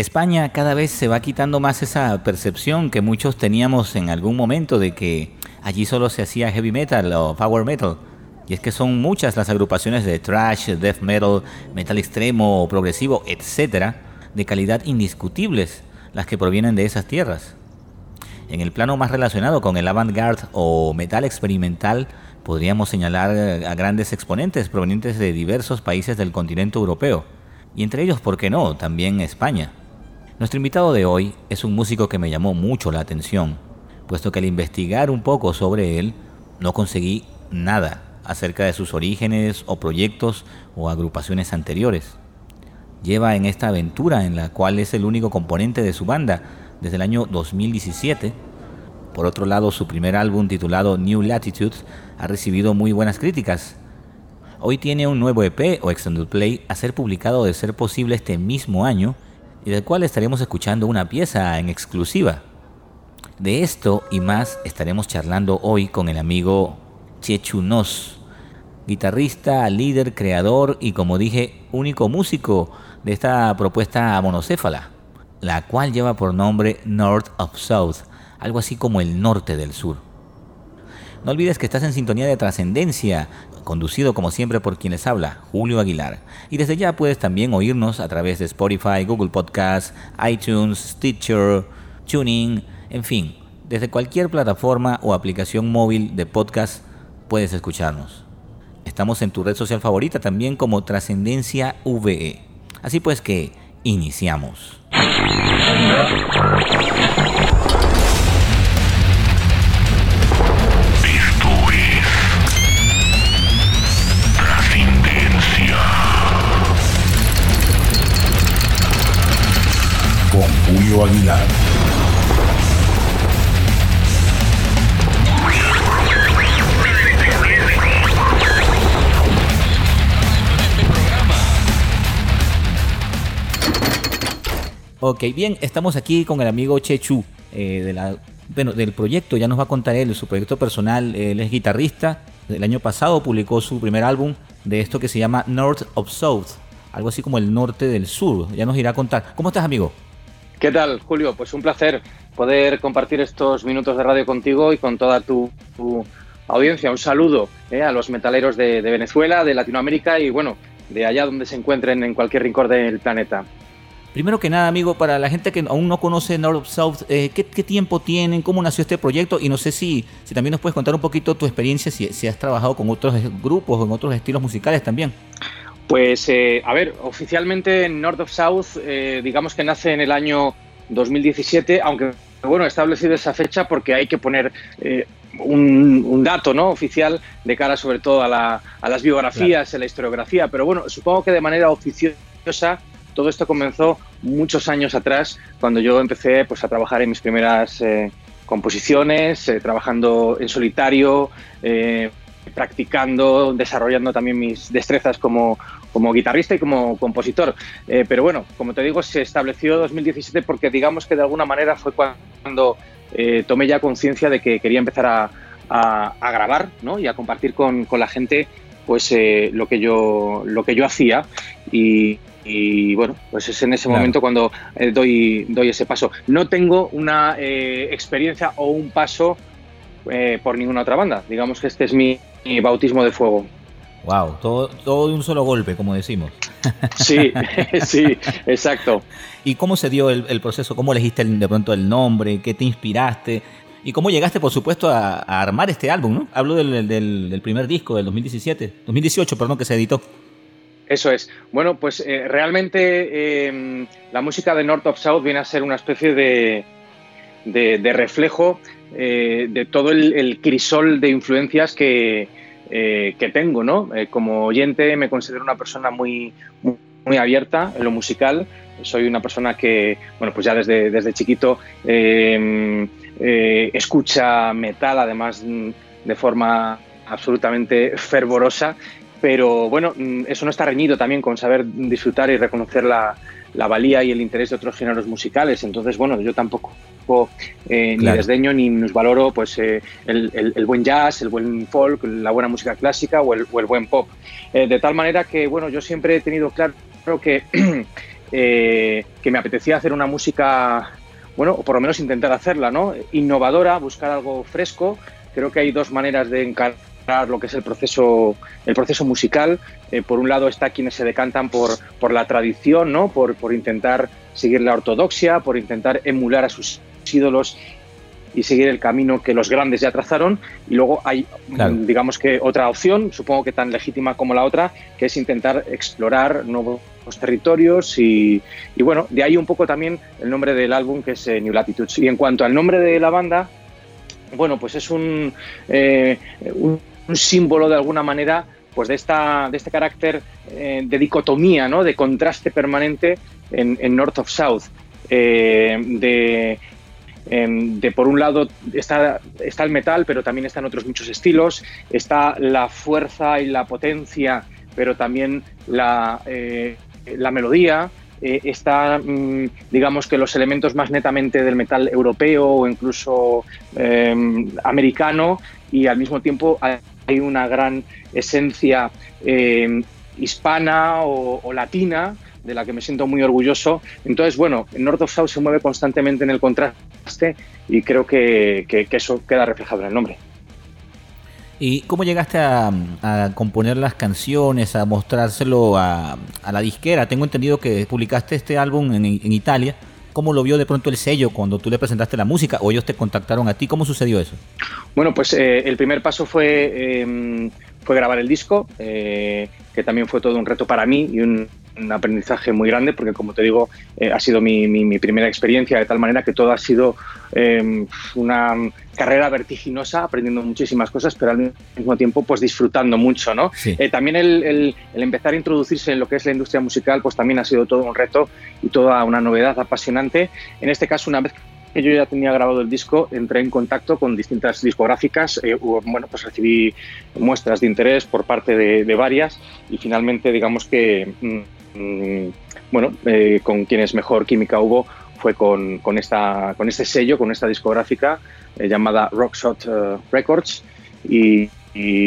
España cada vez se va quitando más esa percepción que muchos teníamos en algún momento de que allí solo se hacía heavy metal o power metal. Y es que son muchas las agrupaciones de thrash, death metal, metal extremo, progresivo, etcétera, de calidad indiscutibles, las que provienen de esas tierras. En el plano más relacionado con el avant-garde o metal experimental, podríamos señalar a grandes exponentes provenientes de diversos países del continente europeo, y entre ellos, ¿por qué no?, también España. Nuestro invitado de hoy es un músico que me llamó mucho la atención, puesto que al investigar un poco sobre él, no conseguí nada acerca de sus orígenes o proyectos o agrupaciones anteriores. Lleva en esta aventura en la cual es el único componente de su banda desde el año 2017. Por otro lado, su primer álbum titulado New Latitudes ha recibido muy buenas críticas. Hoy tiene un nuevo EP o Extended Play a ser publicado de ser posible este mismo año y del cual estaremos escuchando una pieza en exclusiva. De esto y más estaremos charlando hoy con el amigo Chechu Nos, guitarrista, líder, creador y como dije, único músico de esta propuesta monocéfala, la cual lleva por nombre North of South, algo así como el norte del sur. No olvides que estás en sintonía de trascendencia, conducido como siempre por quienes habla, Julio Aguilar. Y desde ya puedes también oírnos a través de Spotify, Google Podcasts, iTunes, Stitcher, Tuning, en fin, desde cualquier plataforma o aplicación móvil de podcast puedes escucharnos. Estamos en tu red social favorita también como Trascendencia VE. Así pues que iniciamos. Ok, bien, estamos aquí con el amigo Chechu eh, bueno, del proyecto, ya nos va a contar él, su proyecto personal, él es guitarrista, el año pasado publicó su primer álbum de esto que se llama North of South, algo así como el norte del sur, ya nos irá a contar. ¿Cómo estás amigo? ¿Qué tal, Julio? Pues un placer poder compartir estos minutos de radio contigo y con toda tu, tu audiencia. Un saludo eh, a los metaleros de, de Venezuela, de Latinoamérica y bueno, de allá donde se encuentren en cualquier rincón del planeta. Primero que nada, amigo, para la gente que aún no conoce North of South, eh, ¿qué, ¿qué, tiempo tienen? ¿Cómo nació este proyecto? Y no sé si, si también nos puedes contar un poquito tu experiencia, si, si has trabajado con otros grupos o en otros estilos musicales también. Pues, eh, a ver, oficialmente North of South, eh, digamos que nace en el año 2017, aunque, bueno, he establecido esa fecha porque hay que poner eh, un, un, dato ¿no? oficial de cara sobre todo a, la, a las biografías, claro. a la historiografía, pero bueno, supongo que de manera oficiosa todo esto comenzó muchos años atrás, cuando yo empecé pues, a trabajar en mis primeras eh, composiciones, eh, trabajando en solitario, eh, practicando, desarrollando también mis destrezas como, como guitarrista y como compositor. Pero bueno, como te digo, se estableció 2017 porque digamos que de alguna manera fue cuando tomé ya conciencia de que quería empezar a, a, grabar ¿no? y a compartir con, con la gente pues lo que yo lo que yo hacía y, y bueno, pues es en ese claro. momento cuando eh, doy, doy ese paso. No tengo una eh, experiencia o un paso eh, por ninguna otra banda. Digamos que este es mi, mi bautismo de fuego. Wow, todo, todo de un solo golpe, como decimos. Sí, sí, exacto. ¿Y cómo se dio el, el proceso? ¿Cómo elegiste el, de pronto el nombre? ¿Qué te inspiraste? ¿Y cómo llegaste, por supuesto, a, a armar este álbum? ¿no? Hablo del, del, del, primer disco, del 2017, 2018, perdón, que se editó. Eso es. Bueno, pues eh, realmente eh, la música de North of South viene a ser una especie de, reflejo eh, de todo el, crisol de influencias que, eh, tengo, ¿no? Como oyente me considero una persona muy, muy, muy, abierta en lo musical. Soy una persona que, bueno, pues ya desde, desde chiquito escucha metal, además de forma absolutamente fervorosa pero bueno, mm, eso no está reñido también con saber disfrutar y reconocer la, la valía y el interés de otros géneros musicales. Entonces, bueno, yo tampoco eh, claro. ni desdeño ni valoro pues, eh, el, el, el, buen jazz, el buen folk, la buena música clásica o el, o el buen pop. Eh, de tal manera que, bueno, yo siempre he tenido claro que que me apetecía hacer una música, bueno, o por lo menos intentar hacerla, ¿no? Innovadora, buscar algo fresco. Creo que hay dos maneras de encarar lo que es el proceso, el proceso musical. Eh, por un lado está quienes se decantan por, por la tradición, ¿no? por, por intentar seguir la ortodoxia, por intentar emular a sus ídolos y seguir el camino que los grandes ya trazaron. Y luego hay, digamos que otra opción, supongo que tan legítima como la otra, que es intentar explorar nuevos territorios y, y bueno, de ahí un poco también el nombre del álbum que es eh, New Latitudes. Y en cuanto al nombre de la banda, bueno, pues es un, eh, un un símbolo de alguna manera pues de, esta, de este carácter eh, de dicotomía, ¿no? de contraste permanente en, North of South. Eh, de, em, de, por un lado está, está el metal, pero también están otros muchos estilos, está la fuerza y la potencia, pero también la, eh, la melodía, está, mm, digamos que los elementos más netamente del metal europeo o incluso em, americano y al mismo tiempo hay una gran esencia eh, hispana o, latina de la que me siento muy orgulloso. Entonces, bueno, North of South se mueve constantemente en el contraste y creo que, eso queda reflejado en el nombre. ¿Y cómo llegaste a, componer las canciones, a mostrárselo a, la disquera? Tengo entendido que publicaste este álbum en, en Italia ¿Cómo lo vio de pronto el sello cuando tú le presentaste la música o ellos te contactaron a ti? ¿Cómo sucedió eso? Bueno, pues eh, el primer paso fue, em, fue grabar el disco, eh, que también fue todo un reto para mí y un, un aprendizaje muy grande porque, como te digo, eh, ha sido mi, mi, primera experiencia, de tal manera que todo ha sido eh, una carrera vertiginosa, aprendiendo muchísimas cosas, pero al mismo tiempo pues disfrutando mucho. ¿no? Eh, también el, el, empezar a introducirse en lo que es la industria musical pues también ha sido todo un reto y toda una novedad apasionante. En este caso, una vez que yo ya tenía grabado el disco, entré en contacto con distintas discográficas, bueno, pues recibí muestras de interés por parte de, de varias y finalmente digamos que Mm, bueno, eh, con quienes mejor química hubo fue con, con, esta, con este sello, con esta discográfica eh, llamada Rockshot eh, Records. Y,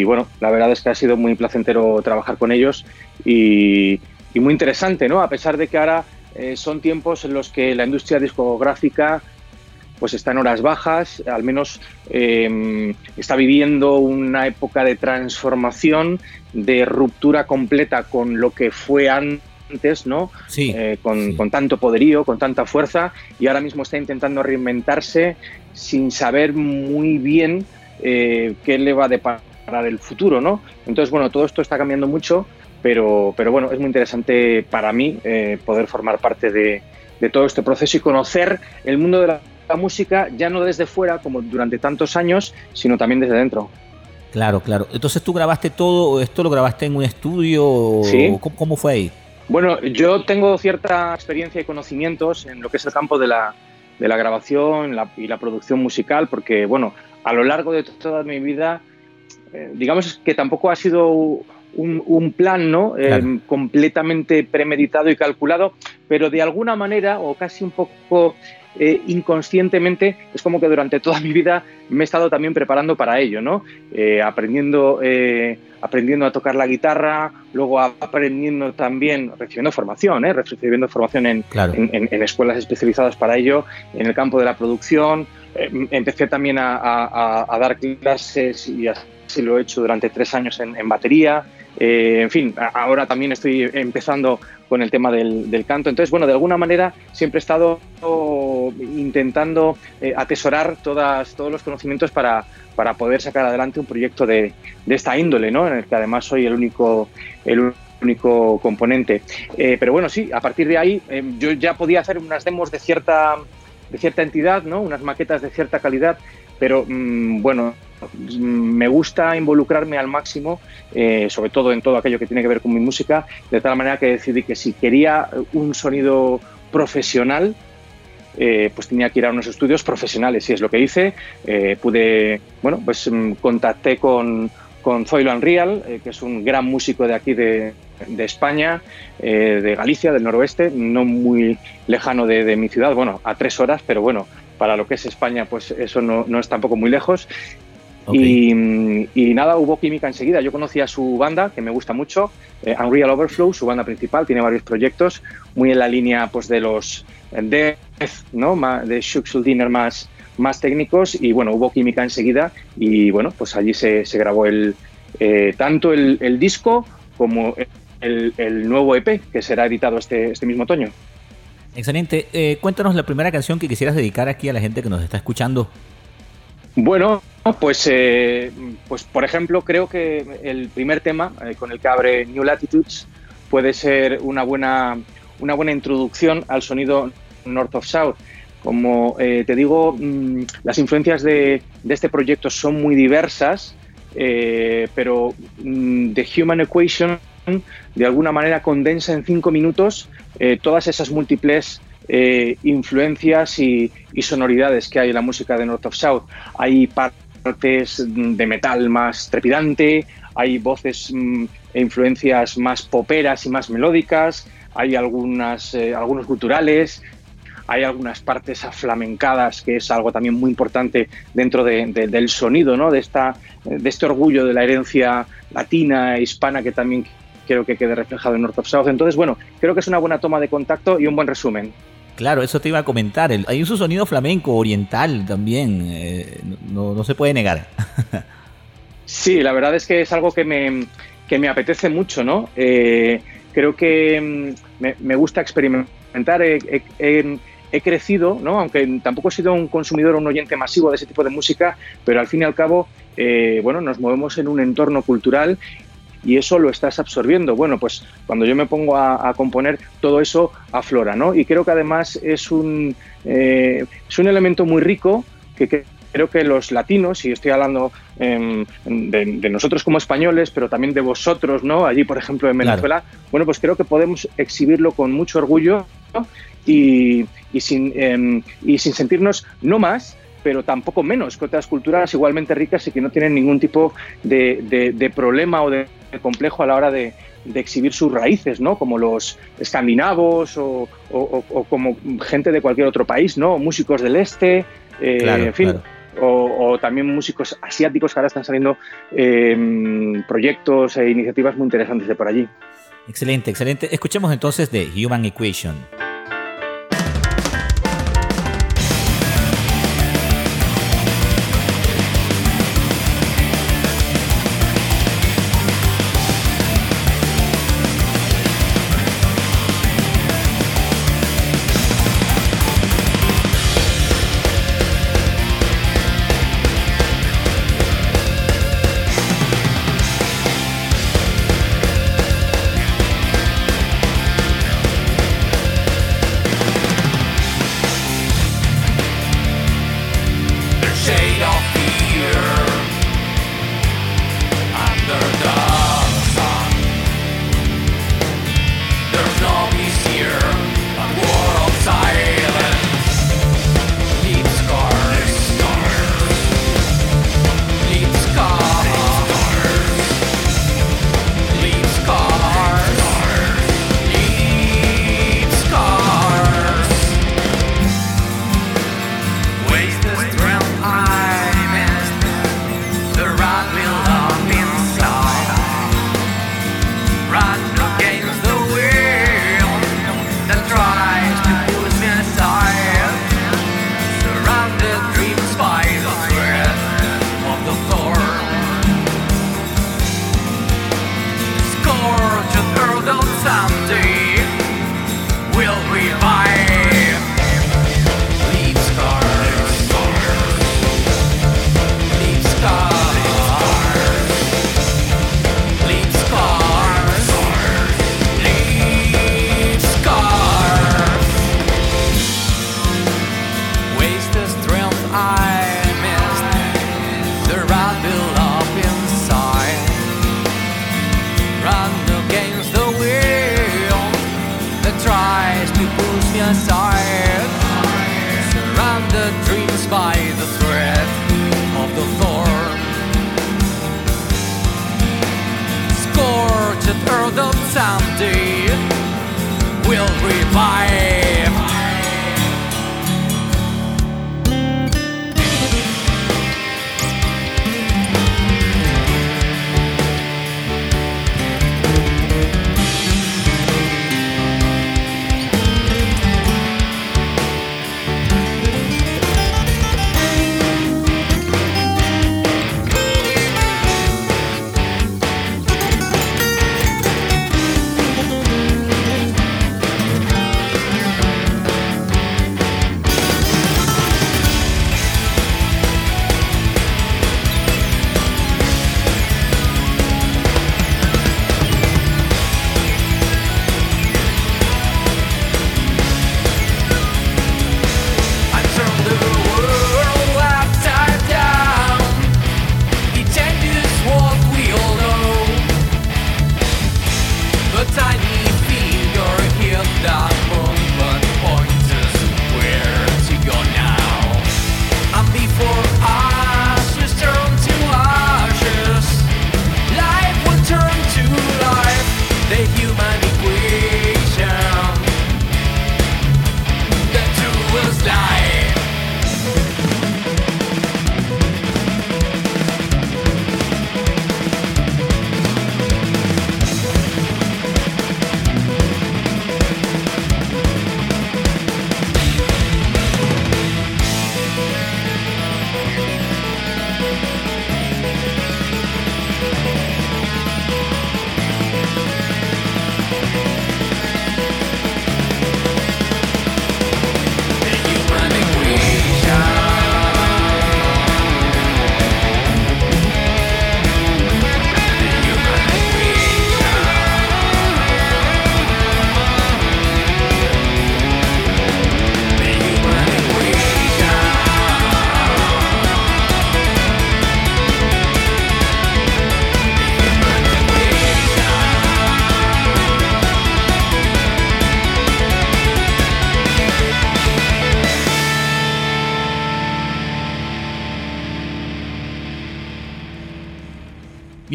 bueno, la verdad es que ha sido muy placentero trabajar con ellos y, muy interesante, ¿no? A pesar de que ahora son tiempos en los que la industria discográfica pues está en horas bajas, al menos em, está viviendo una época de transformación, de ruptura completa con lo que fue antes ¿no? Eh, con, tanto poderío, con tanta fuerza, y ahora mismo está intentando reinventarse sin saber muy bien eh, qué le va a deparar el futuro, ¿no? Entonces, bueno, todo esto está cambiando mucho, pero, pero bueno, es muy interesante para mí eh, poder formar parte de, todo este proceso y conocer el mundo de la, música ya no desde fuera, como durante tantos años, sino también desde dentro. Claro, claro. Entonces tú grabaste todo, esto lo grabaste en un estudio, ¿Sí? ¿Cómo, fue ahí? Bueno, yo tengo cierta experiencia y conocimientos en lo que es el campo de la, de la grabación y la producción musical, porque, bueno, a lo largo de toda mi vida, eh, digamos que tampoco ha sido un, plan ¿no? Eh, completamente premeditado y calculado, pero de alguna manera, o casi un poco eh, inconscientemente, es como que durante toda mi vida me he estado también preparando para ello, ¿no? Eh, aprendiendo, eh, aprendiendo a tocar la guitarra, luego aprendiendo también, recibiendo formación, recibiendo formación en, en, escuelas especializadas para ello, en el campo de la producción. empecé también a, a, dar clases y así lo he hecho durante tres años en, batería. en fin, ahora también estoy empezando con el tema del, canto. Entonces, bueno, de alguna manera siempre he estado intentando eh, atesorar todas, todos los conocimientos para, para, poder sacar adelante un proyecto de, esta índole, ¿no? en el que además soy el único, el único componente. Eh, pero bueno, sí, a partir de ahí eh, yo ya podía hacer unas demos de cierta, de cierta entidad, ¿no? unas maquetas de cierta calidad, pero mm, bueno, me gusta involucrarme al máximo, sobre todo en todo aquello que tiene que ver con mi música, de tal manera que decidí que si quería un sonido profesional, eh, pues tenía que ir a unos estudios profesionales y es lo que hice. Eh, pude, bueno, pues mm, contacté con, con Zoilo Unreal, eh, que es un gran músico de aquí de, de España, de Galicia, del noroeste, no muy lejano de, mi ciudad, bueno, a tres horas, pero bueno, para lo que es España, pues eso no, no es tampoco muy lejos. Y, y, nada, hubo química enseguida. Yo conocía su banda, que me gusta mucho, eh, Unreal Overflow, su banda principal, tiene varios proyectos, muy en la línea pues, de los Death, ¿no? de Shuxul Dinner más, más técnicos. Y bueno, hubo química enseguida y bueno, pues allí se, se grabó el, eh, tanto el, el, disco como el, el, nuevo EP que será editado este, este mismo otoño. Excelente. Eh, cuéntanos la primera canción que quisieras dedicar aquí a la gente que nos está escuchando. Bueno, pues, eh, pues por ejemplo, creo que el primer tema eh, con el que abre New Latitudes puede ser una buena, una buena introducción al sonido North of South. Como eh, te digo, mmm, las influencias de, de, este proyecto son muy diversas, eh, pero mmm, The Human Equation de alguna manera condensa en cinco minutos todas esas múltiples eh, influencias y, y, sonoridades que hay en la música de North of South. Hay partes de metal más trepidante, hay voces mmm, e influencias más poperas y más melódicas, hay algunas, eh, algunos culturales, hay algunas partes aflamencadas, que es algo también muy importante dentro de, de, del sonido, ¿no? de, esta, de este orgullo de la herencia latina e hispana que también quiero que quede reflejado en North of South. Entonces, bueno, creo que es una buena toma de contacto y un buen resumen. Claro, eso te iba a comentar. Hay un sonido flamenco, oriental también, eh, no, se puede negar. sí, la verdad es que es algo que me, que me apetece mucho, ¿no? Eh, creo que mm, me, gusta experimentar. He, he, he, crecido, ¿no? Aunque tampoco he sido un consumidor o un oyente masivo de ese tipo de música, pero al fin y al cabo, eh, bueno, nos movemos en un entorno cultural y eso lo estás absorbiendo. Bueno, pues cuando yo me pongo a, a componer, todo eso aflora, ¿no? Y creo que además es un, eh, es un elemento muy rico que, creo que los latinos, y estoy hablando eh, de, de, nosotros como españoles, pero también de vosotros, ¿no? Allí, por ejemplo, en Venezuela, claro. bueno, pues creo que podemos exhibirlo con mucho orgullo ¿no? y, y, sin, eh, y sin sentirnos no más, pero tampoco menos que otras culturas igualmente ricas y que no tienen ningún tipo de, de, de problema o de complejo a la hora de, de, exhibir sus raíces, ¿no? Como los escandinavos o, o, o, como gente de cualquier otro país, ¿no? Músicos del este, eh, claro, en fin. Claro. O, o, también músicos asiáticos que ahora están saliendo eh, proyectos e iniciativas muy interesantes de por allí. Excelente, excelente. Escuchemos entonces de Human Equation.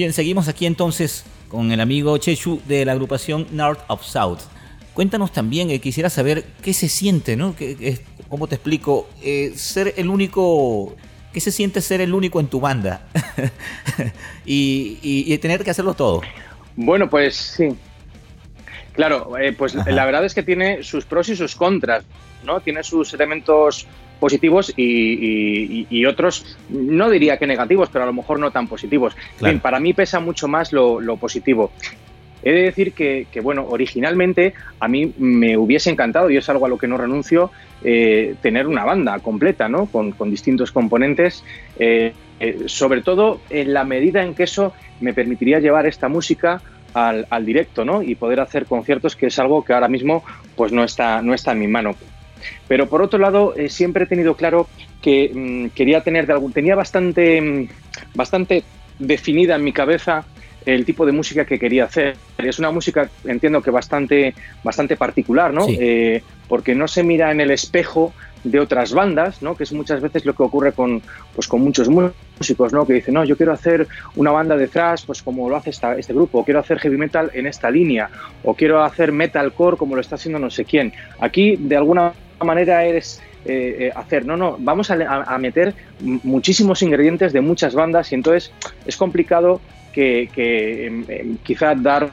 Bien, seguimos aquí entonces con el amigo Chechu de la agrupación North of South. Cuéntanos también, eh, quisiera saber qué se siente, ¿no? ¿Cómo te explico? Eh, ser el único ¿Qué se siente ser el único en tu banda? y, tener que hacerlo todo. Bueno, pues sí. Claro, eh, pues la verdad es que tiene sus pros y sus contras, ¿no? Tiene sus elementos positivos y, otros, no diría que negativos, pero a lo mejor no tan positivos. para mí pesa mucho más lo, lo positivo. He de decir que, bueno, originalmente a mí me hubiese encantado, y es algo a lo que no renuncio, eh, tener una banda completa, ¿no? Con, distintos componentes, eh, eh, sobre todo en la medida en que eso me permitiría llevar esta música al, directo, ¿no? Y poder hacer conciertos, que es algo que ahora mismo pues no está, no está en mi mano. Pero por otro lado, siempre he tenido claro que mm, quería tener de algún, tenía bastante, mm, bastante definida en mi cabeza el tipo de música que quería hacer. Es una música, entiendo que bastante, bastante particular, ¿no? Eh, porque no se mira en el espejo de otras bandas, ¿no? Que es muchas veces lo que ocurre con, pues, con muchos músicos, ¿no? Que dicen, no, yo quiero hacer una banda de thrash, pues como lo hace esta, este grupo, o quiero hacer heavy metal en esta línea, o quiero hacer metalcore como lo está haciendo no sé quién. Aquí, de alguna manera, eres eh, eh, hacer. No, no, vamos a, a, meter muchísimos ingredientes de muchas bandas y entonces es complicado que, em, em, quizá dar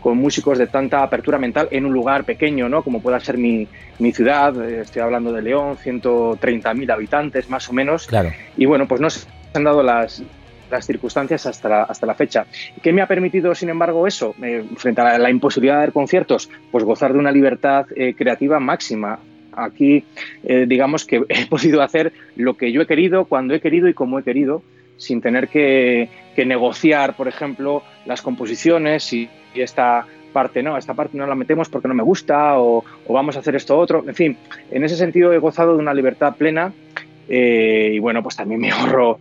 con músicos de tanta apertura mental en un lugar pequeño, ¿no? Como pueda ser mi, ciudad, eh, estoy hablando de León, 130.000 habitantes más o menos. Claro. Y bueno, pues no se han dado las, las circunstancias hasta la, hasta la fecha. ¿Qué me ha permitido, sin embargo, eso? Eh, frente a la, imposibilidad de dar conciertos, pues gozar de una libertad eh, creativa máxima. Aquí, digamos que he podido hacer lo que yo he querido, cuando he querido y como he querido, sin tener que, negociar, por ejemplo, las composiciones y, esta parte no, esta parte no la metemos porque no me gusta o, vamos a hacer esto otro. En fin, en ese sentido he gozado de una libertad plena eh, y bueno, pues también me ahorro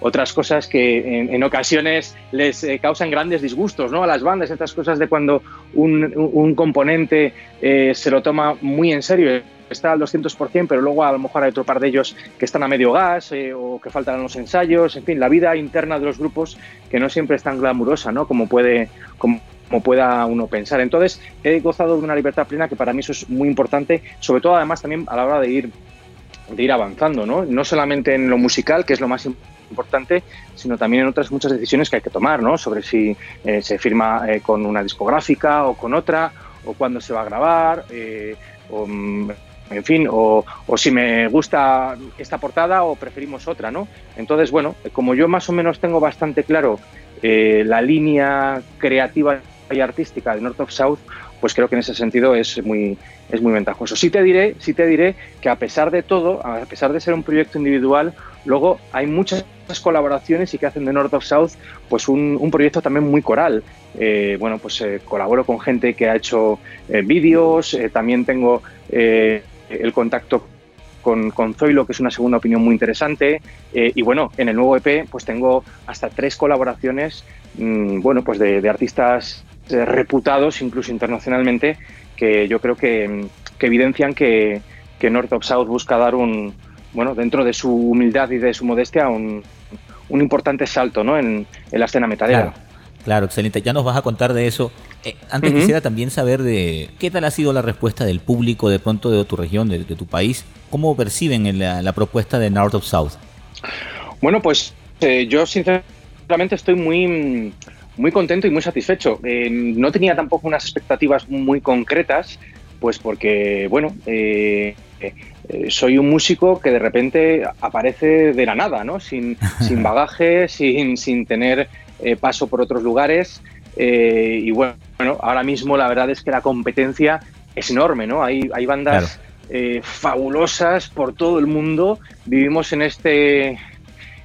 otras cosas que en, ocasiones les eh, causan grandes disgustos ¿no? a las bandas, estas cosas de cuando un, componente eh, se lo toma muy en serio está al 200%, pero luego a lo mejor hay otro par de ellos que están a medio gas eh, o que faltan los ensayos, en fin, la vida interna de los grupos que no siempre es tan glamurosa, ¿no? Como puede, como, pueda uno pensar. Entonces, he gozado de una libertad plena que para mí eso es muy importante, sobre todo además también a la hora de ir, de ir avanzando, ¿no? No solamente en lo musical, que es lo más importante, sino también en otras muchas decisiones que hay que tomar, ¿no? Sobre si eh, se firma eh, con una discográfica o con otra, o cuándo se va a grabar, o, mm, en fin, o, si me gusta esta portada o preferimos otra, ¿no? Entonces, bueno, como yo más o menos tengo bastante claro eh, la línea creativa y artística de North of South, pues creo que en ese sentido es muy, es muy ventajoso. Sí te diré, sí te diré que a pesar de todo, a pesar de ser un proyecto individual, luego hay muchas colaboraciones y que hacen de North of South pues un, proyecto también muy coral. Eh, bueno, pues eh, colaboro con gente que ha hecho vídeos, también tengo el contacto con, con, Zoilo, que es una segunda opinión muy interesante. Eh, y bueno, en el nuevo EP pues tengo hasta tres colaboraciones, mm, bueno, pues de, artistas eh, reputados, incluso internacionalmente, que yo creo que, evidencian que, North of South busca dar un, bueno, dentro de su humildad y de su modestia, un, importante salto ¿no? en, la escena metalera. Claro, excelente. Ya nos vas a contar de eso. Eh, antes quisiera también saber de qué tal ha sido la respuesta del público de pronto de tu región, de, tu país. ¿Cómo perciben la, propuesta de North of South? Bueno, pues eh, yo sinceramente estoy muy, muy contento y muy satisfecho. Eh, no tenía tampoco unas expectativas muy concretas, pues porque, bueno, soy un músico que de repente aparece de la nada, ¿no? Sin, sin bagaje, sin, sin tener paso por otros lugares eh, y bueno, ahora mismo la verdad es que la competencia es enorme, ¿no? Hay, hay bandas eh, fabulosas por todo el mundo, vivimos en este,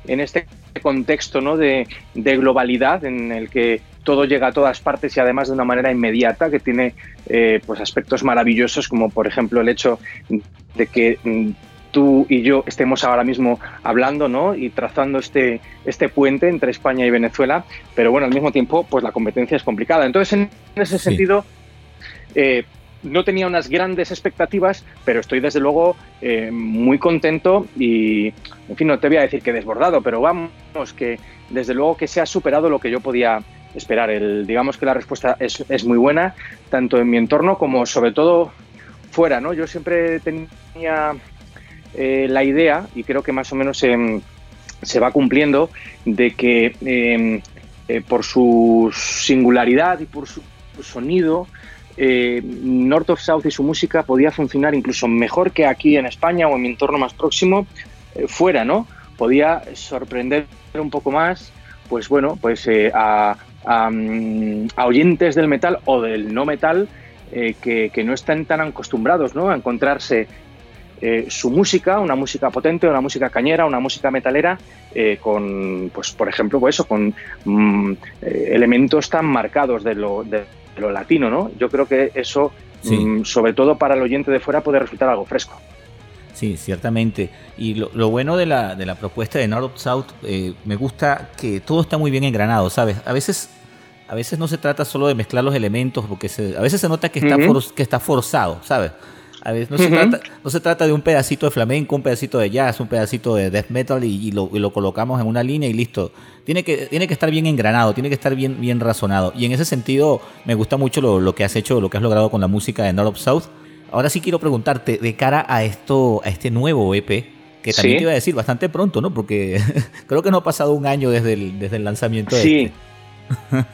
en este contexto ¿no? de, globalidad en el que todo llega a todas partes y además de una manera inmediata que tiene pues aspectos maravillosos como por ejemplo el hecho de que mm, tú y yo estemos ahora mismo hablando ¿no? y trazando este, este puente entre España y Venezuela, pero bueno, al mismo tiempo, pues la competencia es complicada. Entonces, en ese sentido, eh, no tenía unas grandes expectativas, pero estoy desde luego eh, muy contento y, en fin, no te voy a decir que desbordado, pero vamos, que desde luego que se ha superado lo que yo podía esperar. El, digamos que la respuesta es, es muy buena, tanto en mi entorno como sobre todo fuera, ¿no? Yo siempre tenía eh, la idea, y creo que más o menos se va cumpliendo, de que em, eh, por su singularidad y por su sonido, eh, North of South y su música podía funcionar incluso mejor que aquí en España o en mi entorno más próximo fuera, ¿no? Podía sorprender un poco más, pues bueno, pues a, mm, a, oyentes del metal o del no metal que, que, no están tan acostumbrados ¿no? a encontrarse eh, su música, una música potente, una música cañera, una música metalera, eh, con, pues, por ejemplo, pues eso, con mm, eh, elementos tan marcados de lo, de lo, latino, ¿no? Yo creo que eso, mm, sobre todo para el oyente de fuera, puede resultar algo fresco. Sí, ciertamente. Y lo, bueno de la, de la, propuesta de North South, me gusta que todo está muy bien engranado, ¿sabes? A veces a veces no se trata solo de mezclar los elementos, porque a veces se nota que está, que está forzado, ¿sabes? A veces no, se trata, no se trata de un pedacito de flamenco, un pedacito de jazz, un pedacito de death metal y, lo, colocamos en una línea y listo. Tiene que, tiene que estar bien engranado, tiene que estar bien, bien razonado. Y en ese sentido me gusta mucho lo, que has hecho, lo que has logrado con la música de North of South. Ahora sí quiero preguntarte, de cara a esto, a este nuevo EP, que también te iba a decir bastante pronto, ¿no? Porque creo que no ha pasado un año desde el, desde el lanzamiento de sí. este.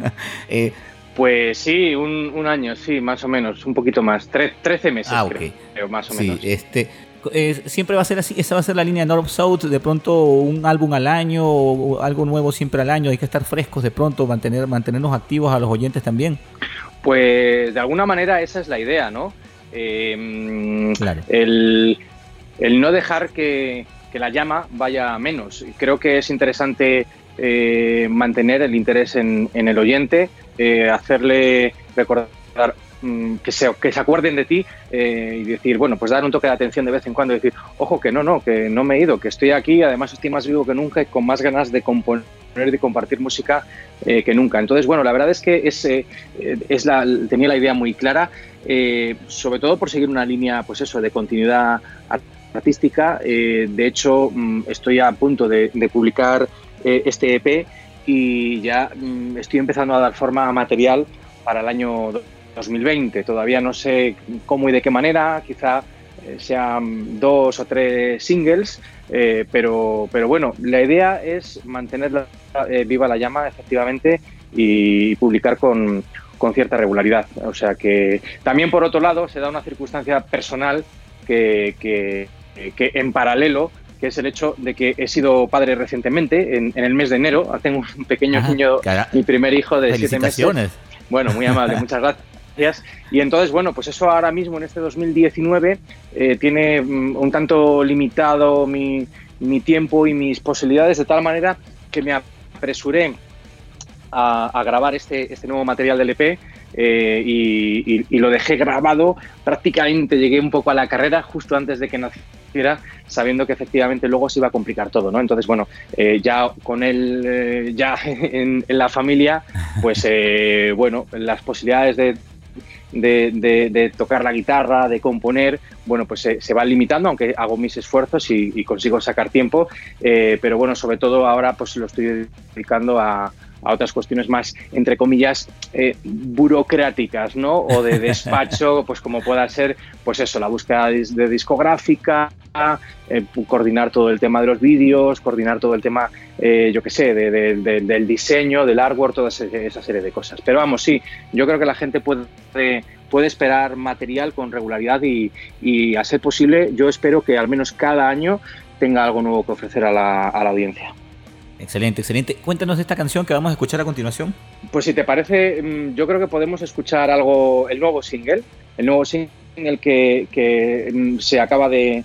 eh, pues sí, un, año, sí, más o menos, un poquito más, trece meses, ah, creo, más o menos. Sí, este, eh, siempre va a ser así, esa va a ser la línea North South, de pronto un álbum al año o algo nuevo siempre al año, hay que estar frescos de pronto, mantener, mantenernos activos a los oyentes también. Pues de alguna manera esa es la idea, ¿no? Em, claro. el, no dejar que, la llama vaya menos. Creo que es interesante eh, mantener el interés en, el oyente, eh, hacerle recordar mm, que se, que se acuerden de ti eh, y decir, bueno, pues dar un toque de atención de vez en cuando decir, ojo, que no, no, que no me he ido, que estoy aquí, además estoy más vivo que nunca y con más ganas de componer y compartir música que nunca. Entonces, bueno, la verdad es que es, la, tenía la idea muy clara, sobre todo por seguir una línea, pues eso, de continuidad artística. de hecho, mm, estoy a punto de, de publicar este EP y ya mm, estoy empezando a dar forma a material para el año 2020. Todavía no sé cómo y de qué manera, quizá eh, sean dos o tres singles, eh, pero, pero bueno, la idea es mantener eh, viva la llama efectivamente y publicar con, con, cierta regularidad. O sea que también por otro lado se da una circunstancia personal que, que en paralelo que es el hecho de que he sido padre recientemente, en, el mes de enero. Tengo un pequeño niño, mi primer hijo de siete meses. Bueno, muy amable, muchas gracias. Y entonces, bueno, pues eso ahora mismo en este 2019 eh, tiene mm, un tanto limitado mi, tiempo y mis posibilidades de tal manera que me apresuré a, grabar este, este nuevo material del EP eh, y, lo dejé grabado. Prácticamente llegué un poco a la carrera justo antes de que naciera, sabiendo que efectivamente luego se iba a complicar todo, ¿no? Entonces, bueno, eh, ya con él, eh, ya en, la familia, pues bueno, las posibilidades de, de, tocar la guitarra, de componer, bueno, pues se, se van limitando, aunque hago mis esfuerzos y, y consigo sacar tiempo, pero bueno, sobre todo ahora pues lo estoy dedicando a, a otras cuestiones más, entre comillas, eh, burocráticas, ¿no? O de despacho, pues como pueda ser, pues eso, la búsqueda de discográfica, eh, coordinar todo el tema de los vídeos, coordinar todo el tema, eh, yo qué sé, del diseño, del artwork, toda esa serie de cosas. Pero vamos, sí, yo creo que la gente puede puede esperar material con regularidad y, y, a ser posible, yo espero que al menos cada año tenga algo nuevo que ofrecer a la, a la audiencia. Excelente, excelente. Cuéntanos de esta canción que vamos a escuchar a continuación. Pues si te parece, mm, yo creo que podemos escuchar algo, el nuevo single, el nuevo single que, que mm, se acaba de,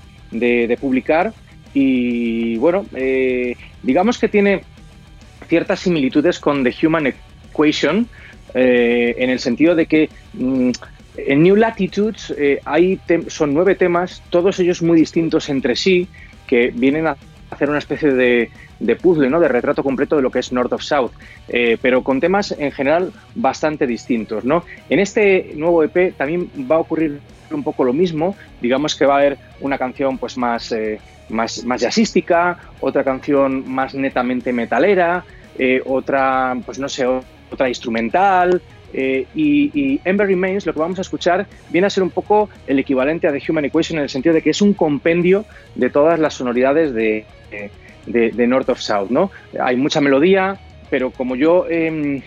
publicar y bueno, eh, digamos que tiene ciertas similitudes con The Human Equation eh, en el sentido de que mm, en New Latitudes eh, hay son nueve temas, todos ellos muy distintos entre sí, que vienen a hacer una especie de, puzzle, ¿no? de retrato completo de lo que es North of South, eh, pero con temas en general bastante distintos. ¿no? En este nuevo EP también va a ocurrir un poco lo mismo, digamos que va a haber una canción pues más, eh, más, más jazzística, otra canción más netamente metalera, eh, otra, pues no sé, otra instrumental, eh, y, Ember Remains, lo que vamos a escuchar, viene a ser un poco el equivalente a The Human Equation en el sentido de que es un compendio de todas las sonoridades de, de, North of South. ¿no? Hay mucha melodía, pero como yo, em,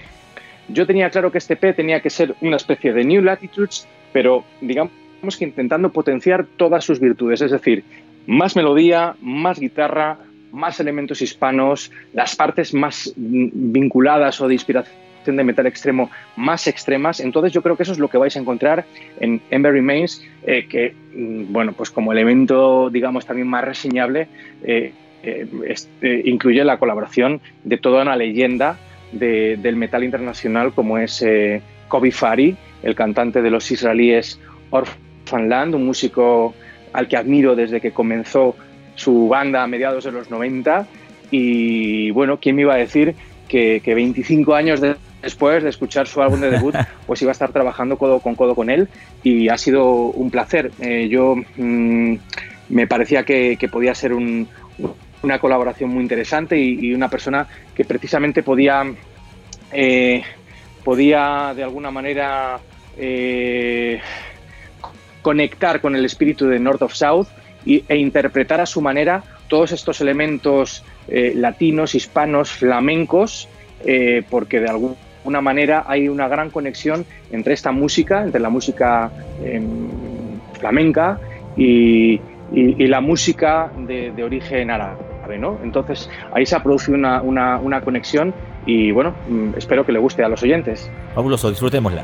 yo tenía claro que este P tenía que ser una especie de New Latitudes, pero digamos que intentando potenciar todas sus virtudes, es decir, más melodía, más guitarra, más elementos hispanos, las partes más vinculadas o de inspiración de metal extremo más extremas. Entonces yo creo que eso es lo que vais a encontrar en Ember Remains, eh, que, mm, bueno, pues como elemento, digamos, también más reseñable, eh, eh, este, incluye la colaboración de toda una leyenda del metal internacional como es Kobe Fari, el cantante de los israelíes Orphanland, un músico al que admiro desde que comenzó su banda a mediados de los 90 y bueno, ¿quién me iba a decir que, que 25 años de, después de escuchar su álbum de debut, pues iba a estar trabajando codo con codo con él y ha sido un placer. Eh, yo mm, me parecía que, podía ser una colaboración muy interesante y, una persona que precisamente podía, eh, podía de alguna manera eh, conectar con el espíritu de North of South e interpretar a su manera todos estos elementos latinos, hispanos, flamencos, porque de algún una manera hay una gran conexión entre esta música, entre la música em, flamenca y, la música de, origen árabe. ¿no? Entonces ahí se ha producido una, conexión y bueno, mm, espero que le guste a los oyentes. Fabuloso, disfrutémosla.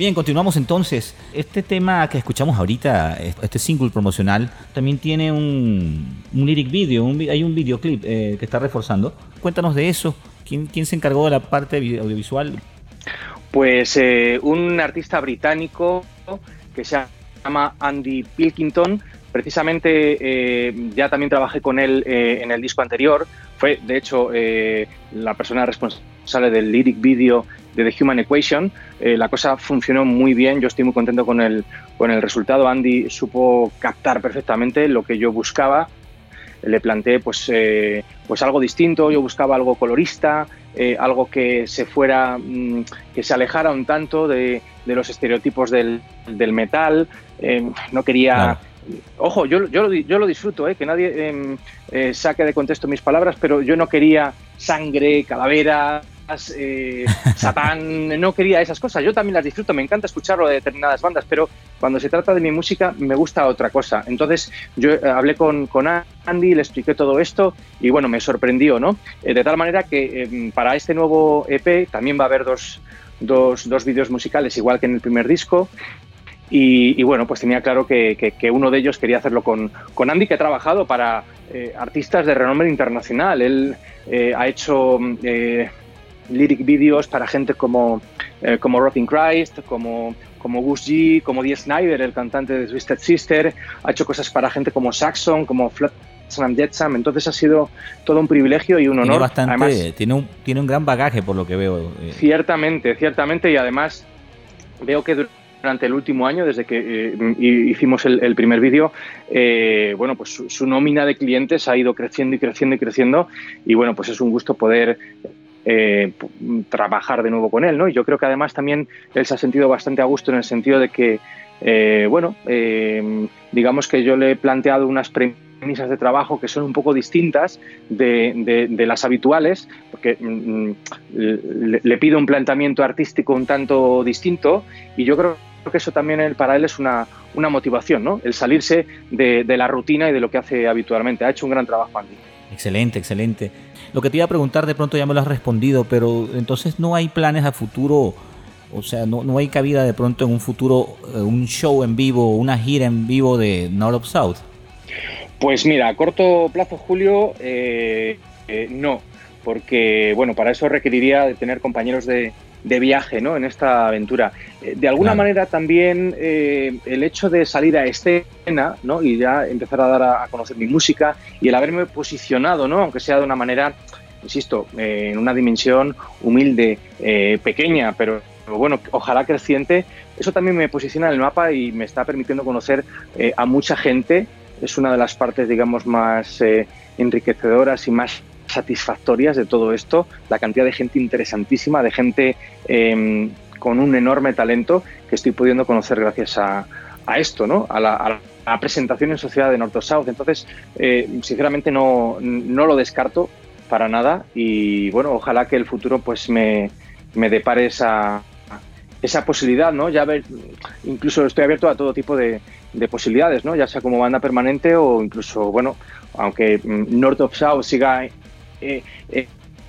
Bien, continuamos entonces. Este tema que escuchamos ahorita, este single promocional, también tiene un, lyric video, hay un videoclip eh, que está reforzando. Cuéntanos de eso. ¿Quién, ¿Quién se encargó de la parte audiovisual? Pues eh, un artista británico que se llama Andy Pilkington. Precisamente eh, ya también trabajé con él en el disco anterior. Fue, de hecho, la persona responsable del lyric video de The Human Equation. Eh, la cosa funcionó muy bien, yo estoy muy contento con el, con el resultado. Andy supo captar perfectamente lo que yo buscaba. Le planteé pues, eh, pues algo distinto, yo buscaba algo colorista, eh, algo que se fuera, mm, que se alejara un tanto de, de los estereotipos del, del metal. no quería... Ojo, yo, yo, yo, lo disfruto, que nadie em, saque de contexto mis palabras, pero yo no quería sangre, calavera, eh, Satán, no quería esas cosas. Yo también las disfruto, me encanta escucharlo de determinadas bandas, pero cuando se trata de mi música me gusta otra cosa. Entonces yo eh, hablé con, con Andy, le expliqué todo esto y bueno, me sorprendió, ¿no? Eh, de tal manera que em, para este nuevo EP también va a haber dos, dos, dos vídeos musicales, igual que en el primer disco. Y, bueno, pues tenía claro que, que, uno de ellos quería hacerlo con, con Andy, que ha trabajado para artistas de renombre internacional. Él ha hecho lyric videos para gente como, eh, como Robin Christ, como, como Gus G, como Dee Snyder, el cantante de Twisted Sister, ha hecho cosas para gente como Saxon, como Flotsam Jetsam, entonces ha sido todo un privilegio y un honor. Tiene, bastante, tiene, un, tiene un gran bagaje por lo que veo. Eh. Ciertamente, ciertamente, y además veo que durante el último año, desde que eh, hicimos el, primer vídeo, bueno, pues su, nómina de clientes ha ido creciendo y creciendo y creciendo y bueno, pues es un gusto poder eh, trabajar de nuevo con él, ¿no? Y yo creo que además también él se ha sentido bastante a gusto en el sentido de que, eh, bueno, eh, digamos que yo le he planteado unas premisas de trabajo que son un poco distintas de, las habituales, porque mm, mm, le, pido un planteamiento artístico un tanto distinto y yo creo eso también para él es una, una motivación, ¿no? El salirse de, de la rutina y de lo que hace habitualmente. Ha hecho un gran trabajo Andy. Excelente, excelente. Lo que te iba a preguntar de pronto ya me lo has respondido, pero entonces no hay planes a futuro, o sea, no, no hay cabida de pronto en un futuro, eh, un show en vivo, una gira en vivo de North of South. Pues mira, a corto plazo, Julio, eh, eh, no, porque bueno, para eso requeriría de tener compañeros de, de viaje ¿no? en esta aventura. Eh, de alguna manera también eh, el hecho de salir a escena ¿no? y ya empezar a dar a, conocer mi música y el haberme posicionado, ¿no? aunque sea de una manera, insisto, eh, en una dimensión humilde, pequeña, pero bueno, ojalá creciente, eso también me posiciona en el mapa y me está permitiendo conocer a mucha gente. Es una de las partes, digamos, más enriquecedoras y más satisfactorias de todo esto, la cantidad de gente interesantísima, de gente em, con un enorme talento que estoy pudiendo conocer gracias a, esto, ¿no? A la, presentación en sociedad de North South. Entonces, eh, sinceramente no, no, lo descarto para nada y bueno, ojalá que el futuro pues me, me depare esa, esa posibilidad, ¿no? Ya ver, incluso estoy abierto a todo tipo de, de, posibilidades, ¿no? Ya sea como banda permanente o incluso, bueno, aunque mm, North of South siga eh, eh,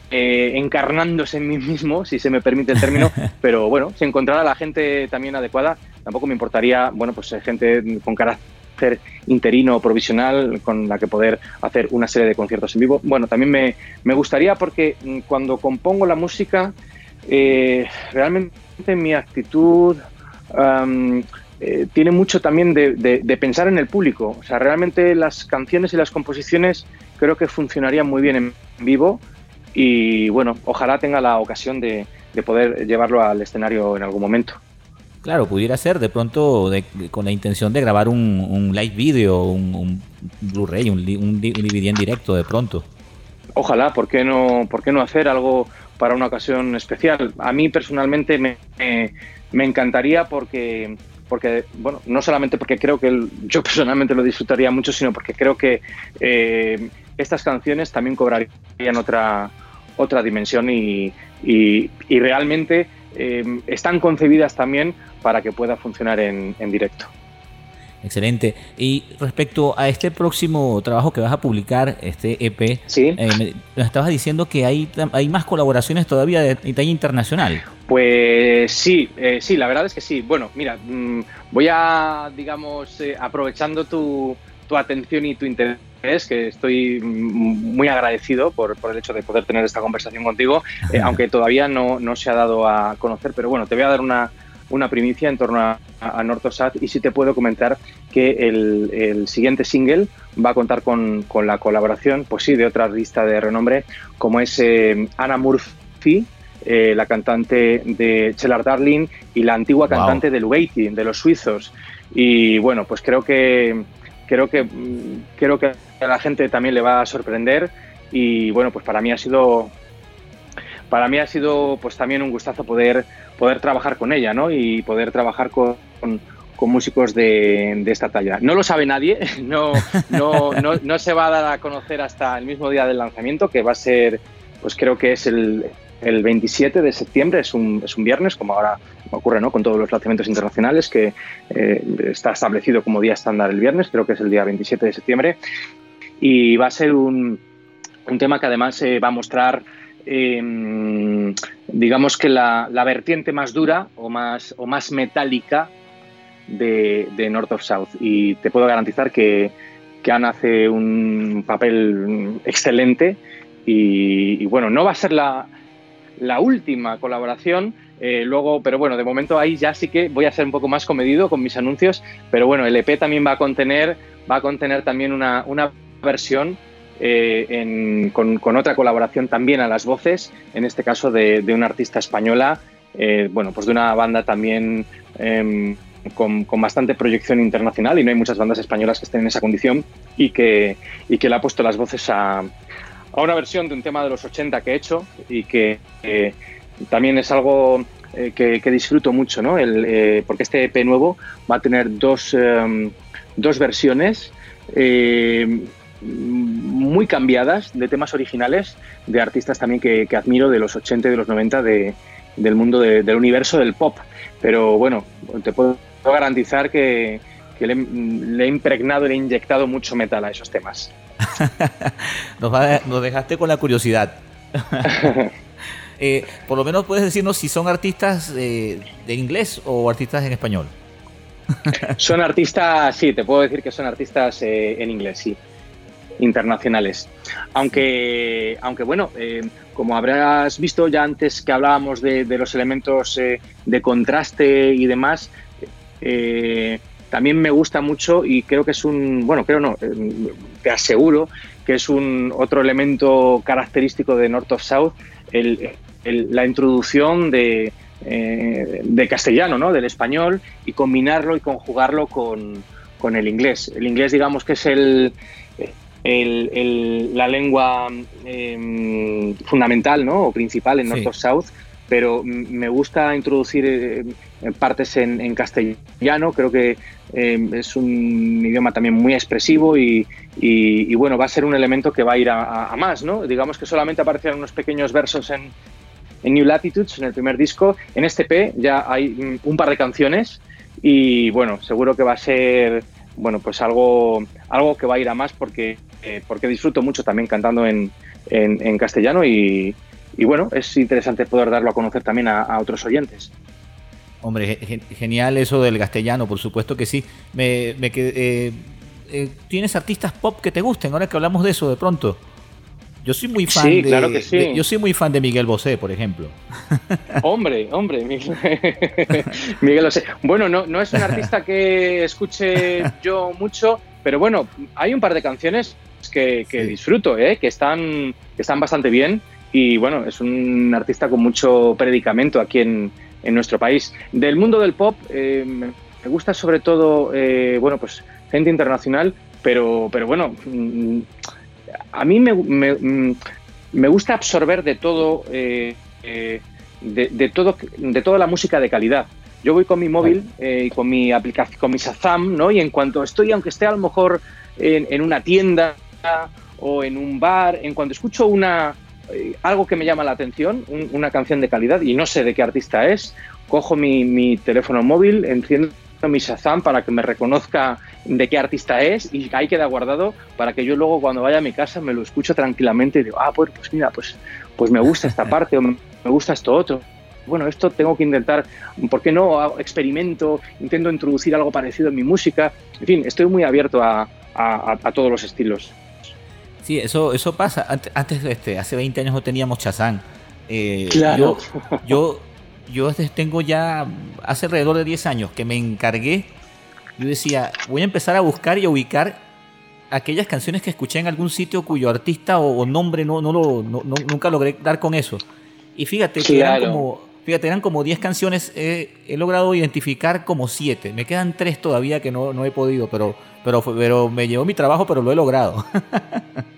eh, encarnándose en mí mismo, si se me permite el término, pero bueno, si encontrara la gente también adecuada, tampoco me importaría, bueno, pues gente con carácter interino o provisional con la que poder hacer una serie de conciertos en vivo. Bueno, también me, me gustaría porque mm, cuando compongo la música, realmente mi actitud tiene mucho también de, de, pensar en el público. O sea, realmente las canciones y las composiciones creo que funcionarían muy bien en vivo y bueno, ojalá tenga la ocasión de, poder llevarlo al escenario en algún momento. Claro, pudiera ser de pronto con la intención de grabar un, live video, un, Blu-ray, un, DVD en directo de pronto. Ojalá, ¿por qué, no, ¿por qué no hacer algo para una ocasión especial? A mí personalmente me, me encantaría porque porque, bueno, no solamente porque creo que yo personalmente lo disfrutaría mucho, sino porque creo que eh, estas canciones también cobrarían otra, otra dimensión y, realmente eh, están concebidas también para que pueda funcionar en, directo. Excelente. Y respecto a este próximo trabajo que vas a publicar, este EP, sí. eh, me estabas diciendo que hay, hay más colaboraciones todavía de talla internacional. Pues sí, eh, sí, la verdad es que sí. Bueno, mira, mmm, voy a, digamos, eh, aprovechando tu, tu, atención y tu interés, que estoy muy agradecido por, por, el hecho de poder tener esta conversación contigo, eh, aunque todavía no, no se ha dado a conocer, pero bueno, te voy a dar una, una primicia en torno a, a Nortosat y sí te puedo comentar que el, el siguiente single va a contar con, con, la colaboración, pues sí, de otra artista de renombre como es eh, Anna Murphy, eh, la cantante de Chelar Darling y la antigua cantante de Lugaty, de los suizos. Y bueno, pues creo que creo que creo que a la gente también le va a sorprender. Y bueno, pues para mí ha sido para mí ha sido pues también un gustazo poder poder trabajar con ella, ¿no? Y poder trabajar con, con, músicos de, de, esta talla. No lo sabe nadie, no, no, no, no, se va a dar a conocer hasta el mismo día del lanzamiento, que va a ser, pues creo que es el, el 27 de septiembre, es un, es un viernes, como ahora ocurre ¿no? con todos los lanzamientos internacionales, que eh, está establecido como día estándar el viernes, creo que es el día 27 de septiembre, y va a ser un, un tema que además eh, va a mostrar eh, digamos que la, la, vertiente más dura o más, o más metálica de, North of South. Y te puedo garantizar que, que hace un papel excelente. Y, y, bueno, no va a ser la, la última colaboración. Eh, luego, pero bueno, de momento ahí ya sí que voy a ser un poco más comedido con mis anuncios. Pero bueno, el EP también va a contener, va a contener también una, una versión eh, con, otra colaboración también a las voces, en este caso de, una artista española, eh, bueno, pues de una banda también eh, con, bastante proyección internacional y no hay muchas bandas españolas que estén en esa condición y que, y que le ha puesto las voces a, a una versión de un tema de los 80 que he hecho y que también es algo que, que, disfruto mucho, ¿no? El, porque este EP nuevo va a tener dos, dos versiones muy cambiadas de temas originales de artistas también que, que admiro de los 80 y de los 90 de, del mundo de, del universo del pop. Pero bueno, te puedo garantizar que, que le, le, he impregnado, le he inyectado mucho metal a esos temas. nos, va, nos, dejaste con la curiosidad. eh, por lo menos puedes decirnos si son artistas eh, de inglés o artistas en español. son artistas, sí, te puedo decir que son artistas eh, en inglés, sí internacionales. Aunque, aunque bueno, eh, como habrás visto ya antes que hablábamos de, los elementos eh, de contraste y demás, eh, también me gusta mucho y creo que es un, bueno, creo no, te aseguro que es un otro elemento característico de North of South, el, la introducción de, de castellano, ¿no? del español, y combinarlo y conjugarlo con, con el inglés. El inglés, digamos que es el, el, el, la lengua eh, fundamental ¿no? o principal en North sí. of South, pero me gusta introducir eh, partes en, en, castellano, creo que eh, es un idioma también muy expresivo y, y, y, bueno, va a ser un elemento que va a ir a, a, más, ¿no? Digamos que solamente aparecieron unos pequeños versos en, en New Latitudes, en el primer disco, en este P ya hay un par de canciones y bueno, seguro que va a ser bueno, pues algo, algo que va a ir a más porque, eh, porque disfruto mucho también cantando en, en, en castellano y, y, bueno, es interesante poder darlo a conocer también a, a otros oyentes. Hombre, genial eso del castellano, por supuesto que sí. Me, me eh, eh, ¿Tienes artistas pop que te gusten? Ahora que hablamos de eso de pronto. Yo soy muy fan sí, de, claro que sí. de, yo soy muy fan de Miguel Bosé, por ejemplo. Hombre, hombre, Miguel, Miguel Bosé. Bueno, no, no es un artista que escuche yo mucho, pero bueno, hay un par de canciones que, que sí. disfruto, ¿eh? que están que están bastante bien y bueno, es un artista con mucho predicamento aquí en, en nuestro país. Del mundo del pop eh, me gusta sobre todo, eh, bueno, pues gente internacional, pero, pero bueno. Mmm, a mí me, me, me, gusta absorber de todo, eh, eh, de, de, todo, de toda la música de calidad. Yo voy con mi móvil eh, con mi aplicación, con mi Shazam, ¿no? Y en cuanto estoy, aunque esté a lo mejor en, en una tienda o en un bar, en cuanto escucho una eh, algo que me llama la atención, un, una canción de calidad y no sé de qué artista es, cojo mi, mi teléfono móvil, enciendo mi Shazam para que me reconozca de qué artista es y ahí queda guardado para que yo luego cuando vaya a mi casa me lo escucho tranquilamente y digo, ah, pues, pues mira, pues, pues me gusta esta parte o me gusta esto otro. Bueno, esto tengo que intentar, ¿por qué no? Experimento, intento introducir algo parecido en mi música. En fin, estoy muy abierto a, a, todos los estilos. Sí, eso, eso pasa. Antes, este, hace 20 años no teníamos Chazán. Eh, claro. Yo, yo, yo tengo ya hace alrededor de 10 años que me encargué. Yo decía, voy a empezar a buscar y a ubicar aquellas canciones que escuché en algún sitio cuyo artista o, nombre no, no, lo, nunca logré dar con eso. Y fíjate que eran como, fíjate, eran como 10 canciones, he logrado identificar como 7. Me quedan 3 todavía que no, no he podido, pero pero, pero me llevó mi trabajo, pero lo he logrado.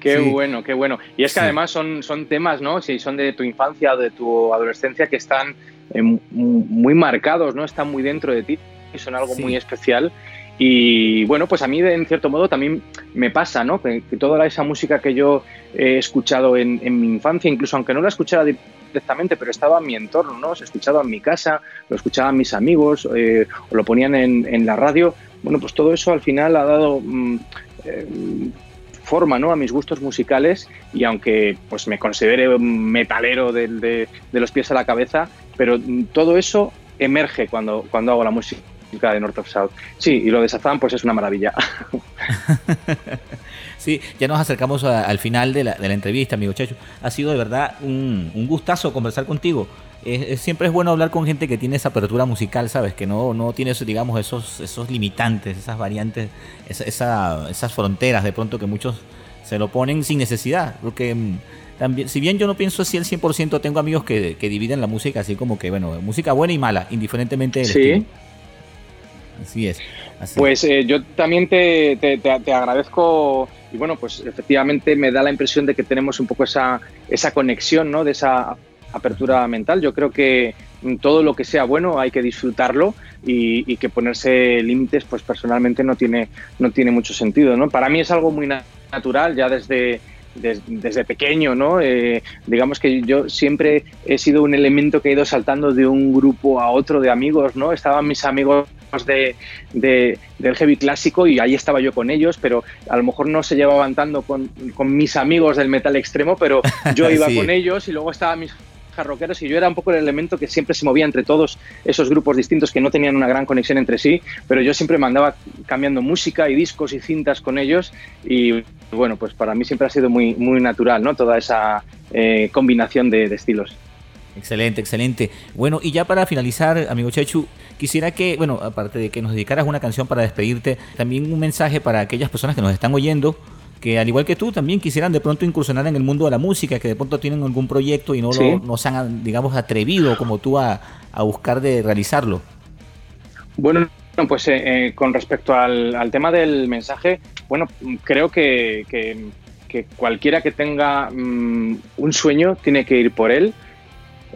Qué bueno, qué bueno. Y es que además son, son temas, ¿no? Si son de tu infancia o de tu adolescencia que están eh, muy marcados, ¿no? Están muy dentro de ti y son algo muy especial. Y bueno, pues a mí en cierto modo también me pasa, ¿no? Que, toda esa música que yo he escuchado en, mi infancia, incluso aunque no la escuchara directamente, pero estaba en mi entorno, ¿no? Se escuchaba en mi casa, lo escuchaban mis amigos, eh, o lo ponían en, en la radio, bueno, pues todo eso al final ha dado mm, eh, forma ¿no? a mis gustos musicales y aunque pues me considere un metalero de, los pies a la cabeza, pero todo eso emerge cuando, cuando hago la música de North of South. Sí, y lo de Sazam pues es una maravilla. sí, ya nos acercamos al final de la, entrevista, amigo Checho. Ha sido de verdad un, un gustazo conversar contigo siempre es bueno hablar con gente que tiene esa apertura musical, ¿sabes? Que no, no tiene, digamos, esos, esos limitantes, esas variantes, esas fronteras de pronto que muchos se lo ponen sin necesidad. Porque mm, también, si bien yo no pienso así al 100%, tengo amigos que, dividen la música así como que, bueno, música buena y mala, indiferentemente del sí. Así es. Pues eh, yo también te, te, agradezco y bueno, pues efectivamente me da la impresión de que tenemos un poco esa, esa conexión, ¿no? De esa apertura mental. Yo creo que todo lo que sea bueno hay que disfrutarlo y, que ponerse límites, pues personalmente no tiene, no tiene mucho sentido. ¿no? Para mí es algo muy natural ya desde, desde, pequeño, ¿no? Eh, digamos que yo siempre he sido un elemento que he ido saltando de un grupo a otro de amigos, ¿no? Estaban mis amigos de, del heavy clásico y ahí estaba yo con ellos, pero a lo mejor no se llevaban tanto con, con mis amigos del metal extremo, pero yo iba con ellos y luego estaban mis rockeros y yo era un poco el elemento que siempre se movía entre todos esos grupos distintos que no tenían una gran conexión entre sí, pero yo siempre mandaba cambiando música y discos y cintas con ellos y bueno, pues para mí siempre ha sido muy, muy natural, ¿no? Toda esa eh, combinación de, estilos. Excelente, excelente. Bueno, y ya para finalizar, amigo Chechu, quisiera que, bueno, aparte de que nos dedicaras una canción para despedirte, también un mensaje para aquellas personas que nos están oyendo, que al igual que tú también quisieran de pronto incursionar en el mundo de la música, que de pronto tienen algún proyecto y no, lo, no se han, digamos, atrevido como tú a, buscar de realizarlo. Bueno, pues eh, eh, con respecto al, tema del mensaje, bueno, creo que, cualquiera que tenga mm, un sueño tiene que ir por él,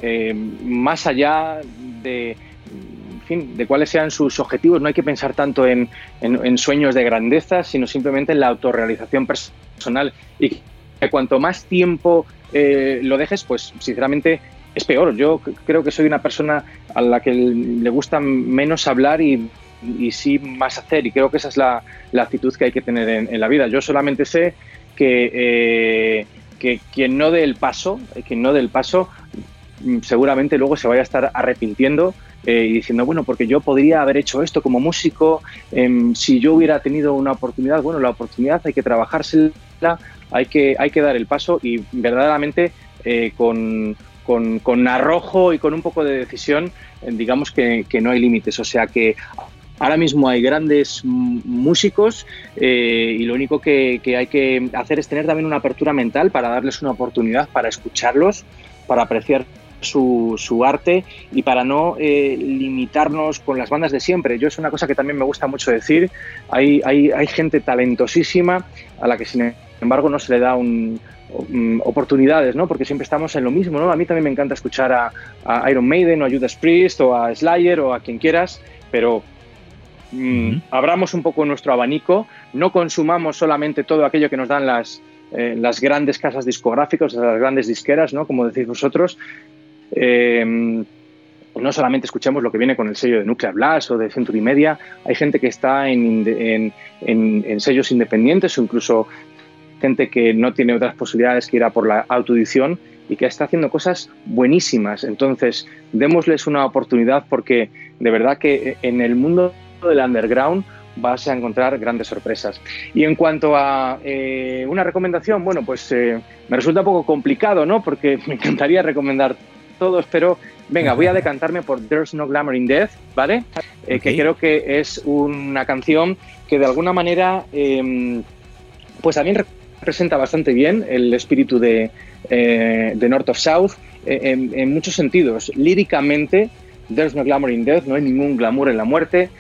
eh, más allá de fin, de cuáles sean sus objetivos. No hay que pensar tanto en, sueños de grandeza, sino simplemente en la autorrealización personal. Y que cuanto más tiempo eh, lo dejes, pues sinceramente es peor. Yo creo que soy una persona a la que le gusta menos hablar y, sí más hacer. Y creo que esa es la, actitud que hay que tener en, la vida. Yo solamente sé que, eh, que quien no dé el paso, quien no dé el paso, seguramente luego se vaya a estar arrepintiendo eh, y diciendo, bueno, porque yo podría haber hecho esto como músico, em, si yo hubiera tenido una oportunidad, bueno, la oportunidad hay que trabajársela, hay que, hay que dar el paso y verdaderamente eh, con, con, arrojo y con un poco de decisión, eh, digamos que, no hay límites. O sea que ahora mismo hay grandes músicos y lo único que, que, hay que hacer es tener también una apertura mental para darles una oportunidad, para escucharlos, para apreciar su, arte y para no eh, limitarnos con las bandas de siempre. Yo es una cosa que también me gusta mucho decir. Hay, hay, hay gente talentosísima a la que sin embargo no se le da un, oportunidades, ¿no? Porque siempre estamos en lo mismo, ¿no? A mí también me encanta escuchar a, Iron Maiden o a Judas Priest o a Slayer o a quien quieras, pero mm, abramos un poco nuestro abanico, no consumamos solamente todo aquello que nos dan las, eh, las grandes casas discográficas, las grandes disqueras, ¿no? Como decís vosotros, eh, no solamente escuchemos lo que viene con el sello de Nuclear Blast o de Century Media, hay gente que está en, sellos independientes o incluso gente que no tiene otras posibilidades que ir a por la autoedición y que está haciendo cosas buenísimas. Entonces, démosles una oportunidad porque de verdad que en el mundo del underground vas a encontrar grandes sorpresas. Y en cuanto a eh, una recomendación, bueno, pues eh, me resulta un poco complicado, ¿no? Porque me encantaría recomendar todos, pero venga, voy a decantarme por There's No Glamour in Death, ¿vale? Eh, que creo que es una canción que de alguna manera, em, pues también representa bastante bien el espíritu de, de North of South en, en muchos sentidos. Líricamente, There's no glamour in death, no hay ningún glamour en la muerte.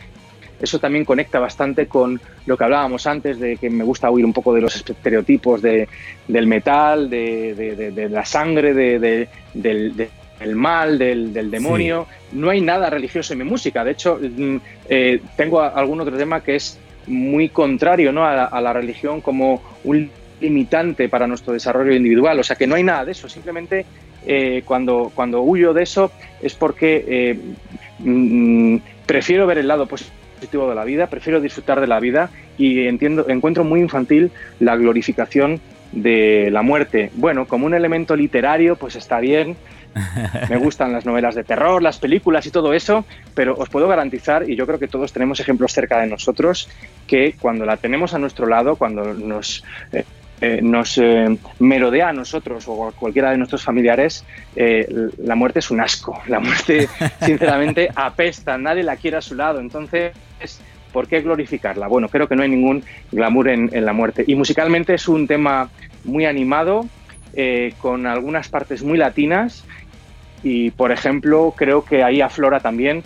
Eso también conecta bastante con lo que hablábamos antes de que me gusta huir un poco de los estereotipos de, del metal, de, la sangre, del, mal, del, demonio. No hay nada religioso en mi música. De hecho, mm, eh, tengo algún otro tema que es muy contrario ¿no? a, la, religión como un limitante para nuestro desarrollo individual. O sea que no hay nada de eso. Simplemente eh, cuando, cuando huyo de eso es porque eh, mm, prefiero ver el lado positivo de la vida, prefiero disfrutar de la vida y entiendo, encuentro muy infantil la glorificación de la muerte. Bueno, como un elemento literario, pues está bien. Me gustan las novelas de terror, las películas y todo eso, pero os puedo garantizar, y yo creo que todos tenemos ejemplos cerca de nosotros, que cuando la tenemos a nuestro lado, cuando nos eh, eh, nos eh, merodea a nosotros o a cualquiera de nuestros familiares, la muerte es un asco. La muerte, sinceramente, apesta, nadie la quiere a su lado. Entonces, ¿por qué glorificarla? Bueno, creo que no hay ningún glamour en, la muerte. Y musicalmente es un tema muy animado, con algunas partes muy latinas. Y, por ejemplo, creo que ahí aflora también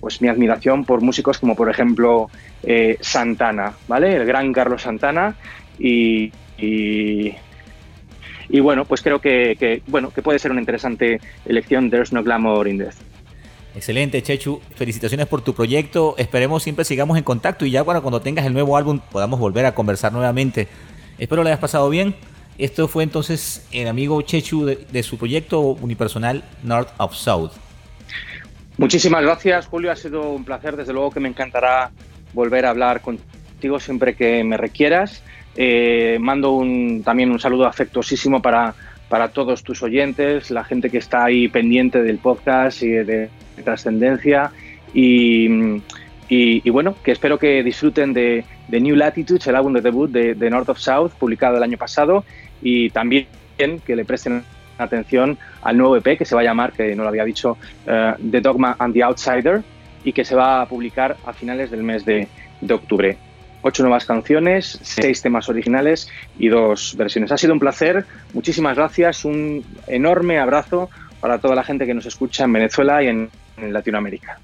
pues mi admiración por músicos como por ejemplo Santana, ¿vale? El gran Carlos Santana y, y, bueno, pues creo que, bueno, que puede ser una interesante elección There's No Glamour in Death. Excelente, Chechu. Felicitaciones por tu proyecto. Esperemos siempre sigamos en contacto y ya cuando, tengas el nuevo álbum podamos volver a conversar nuevamente. Espero lo hayas pasado bien. Esto fue entonces el amigo Chechu de, de su proyecto unipersonal North of South. Muchísimas gracias, Julio. Ha sido un placer. Desde luego que me encantará volver a hablar contigo siempre que me requieras. Eh, mando un, también un saludo afectuosísimo para, para todos tus oyentes, la gente que está ahí pendiente del podcast y de, trascendencia. Y, y, bueno, que espero que disfruten de, de, New Latitudes, el álbum de debut de, de, North of South, publicado el año pasado, y también que le presten atención al nuevo EP que se va a llamar, que no lo había dicho, uh, The Dogma and the Outsider, y que se va a publicar a finales del mes de, de octubre ocho nuevas canciones, seis temas originales y dos versiones. Ha sido un placer, muchísimas gracias, un enorme abrazo para toda la gente que nos escucha en Venezuela y en, en Latinoamérica.